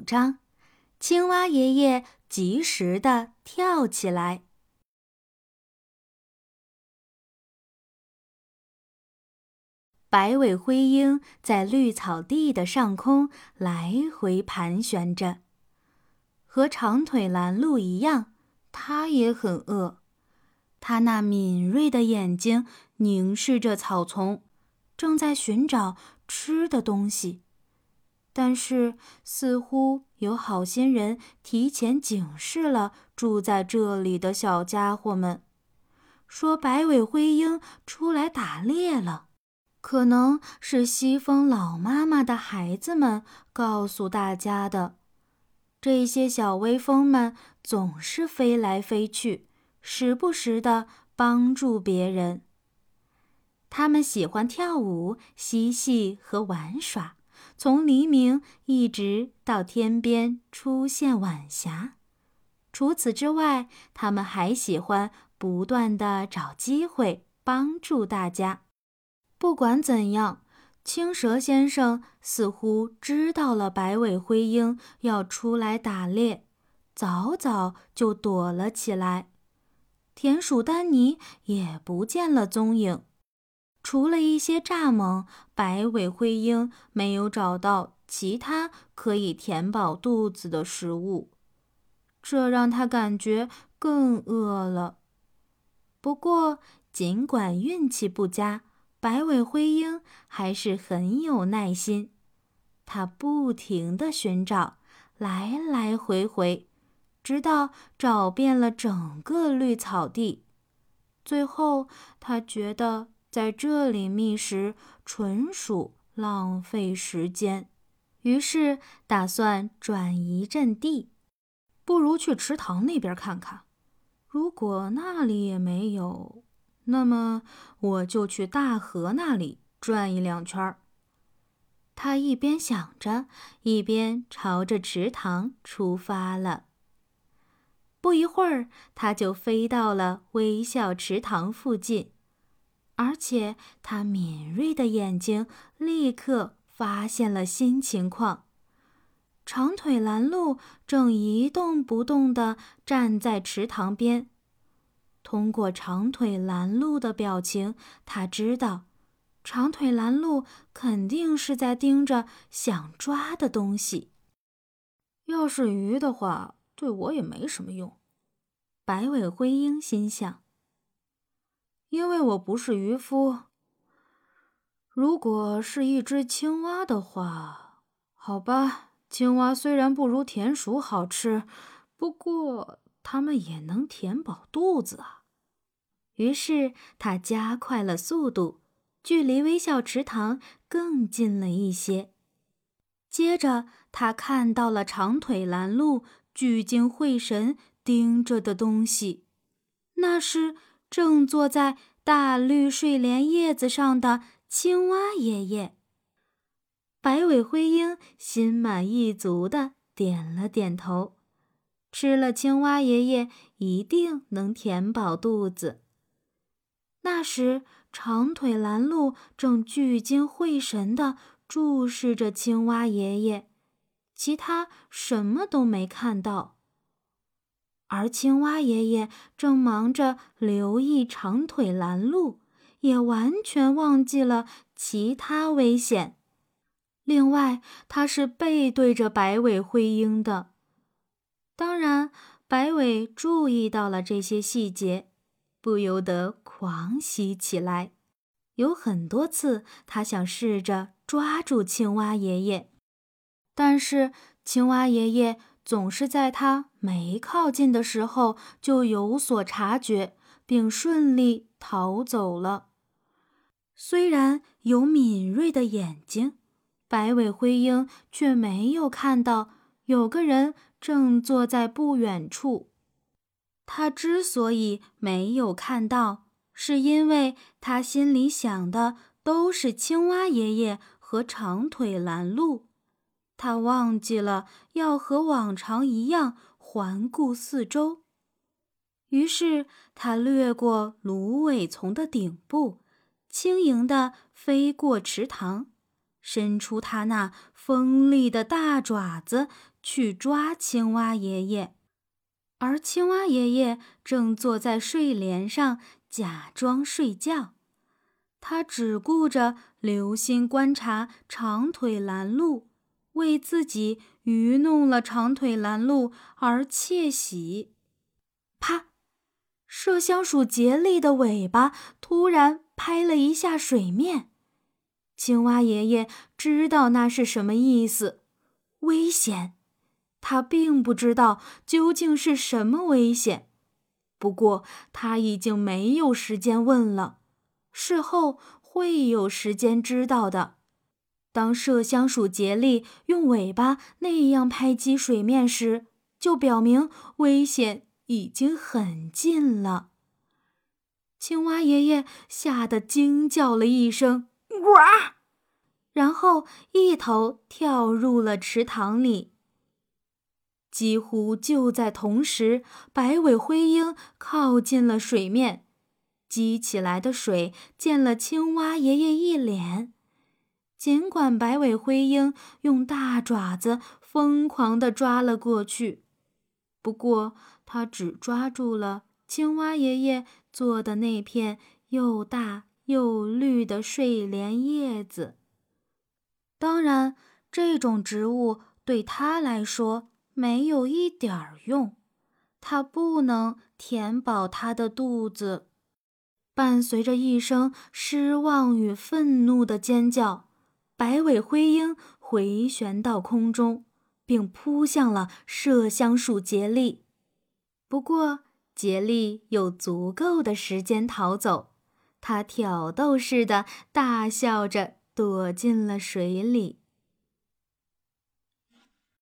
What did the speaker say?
五章，青蛙爷爷及时的跳起来。白尾灰鹰在绿草地的上空来回盘旋着，和长腿蓝鹭一样，它也很饿。它那敏锐的眼睛凝视着草丛，正在寻找吃的东西。但是，似乎有好心人提前警示了住在这里的小家伙们，说白尾灰鹰出来打猎了。可能是西风老妈妈的孩子们告诉大家的。这些小微风们总是飞来飞去，时不时的帮助别人。他们喜欢跳舞、嬉戏和玩耍。从黎明一直到天边出现晚霞。除此之外，他们还喜欢不断的找机会帮助大家。不管怎样，青蛇先生似乎知道了白尾灰鹰要出来打猎，早早就躲了起来。田鼠丹尼也不见了踪影。除了一些蚱蜢，白尾灰鹰没有找到其他可以填饱肚子的食物，这让他感觉更饿了。不过，尽管运气不佳，白尾灰鹰还是很有耐心。他不停地寻找，来来回回，直到找遍了整个绿草地。最后，他觉得。在这里觅食纯属浪费时间，于是打算转移阵地，不如去池塘那边看看。如果那里也没有，那么我就去大河那里转一两圈。他一边想着，一边朝着池塘出发了。不一会儿，他就飞到了微笑池塘附近。而且，他敏锐的眼睛立刻发现了新情况。长腿蓝鹭正一动不动地站在池塘边。通过长腿蓝鹭的表情，他知道，长腿蓝鹭肯定是在盯着想抓的东西。要是鱼的话，对我也没什么用。白尾灰鹰心想。因为我不是渔夫。如果是一只青蛙的话，好吧，青蛙虽然不如田鼠好吃，不过它们也能填饱肚子啊。于是他加快了速度，距离微笑池塘更近了一些。接着，他看到了长腿拦路聚精会神盯着的东西，那是。正坐在大绿睡莲叶子上的青蛙爷爷，白尾灰鹰心满意足的点了点头。吃了青蛙爷爷，一定能填饱肚子。那时，长腿蓝鹭正聚精会神的注视着青蛙爷爷，其他什么都没看到。而青蛙爷爷正忙着留意长腿拦路，也完全忘记了其他危险。另外，他是背对着白尾灰鹰的。当然，白尾注意到了这些细节，不由得狂喜起来。有很多次，他想试着抓住青蛙爷爷，但是青蛙爷爷。总是在他没靠近的时候就有所察觉，并顺利逃走了。虽然有敏锐的眼睛，白尾灰鹰却没有看到有个人正坐在不远处。他之所以没有看到，是因为他心里想的都是青蛙爷爷和长腿拦路。他忘记了要和往常一样环顾四周，于是他掠过芦苇丛的顶部，轻盈地飞过池塘，伸出它那锋利的大爪子去抓青蛙爷爷，而青蛙爷爷正坐在睡莲上假装睡觉。他只顾着留心观察长腿拦路，为自己愚弄了长腿拦路而窃喜。啪！麝香鼠竭力的尾巴突然拍了一下水面。青蛙爷爷知道那是什么意思，危险。他并不知道究竟是什么危险，不过他已经没有时间问了。事后会有时间知道的。当麝香鼠杰利用尾巴那样拍击水面时，就表明危险已经很近了。青蛙爷爷吓得惊叫了一声。呱！然后一头跳入了池塘里。几乎就在同时，白尾灰鹰靠近了水面，激起来的水溅了青蛙爷爷一脸。尽管白尾灰鹰用大爪子疯狂地抓了过去，不过它只抓住了青蛙爷爷做的那片又大。又绿的睡莲叶子。当然，这种植物对它来说没有一点儿用，它不能填饱它的肚子。伴随着一声失望与愤怒的尖叫，白尾灰鹰回旋到空中，并扑向了麝香鼠杰利。不过，杰利有足够的时间逃走。他挑逗似的大笑着，躲进了水里。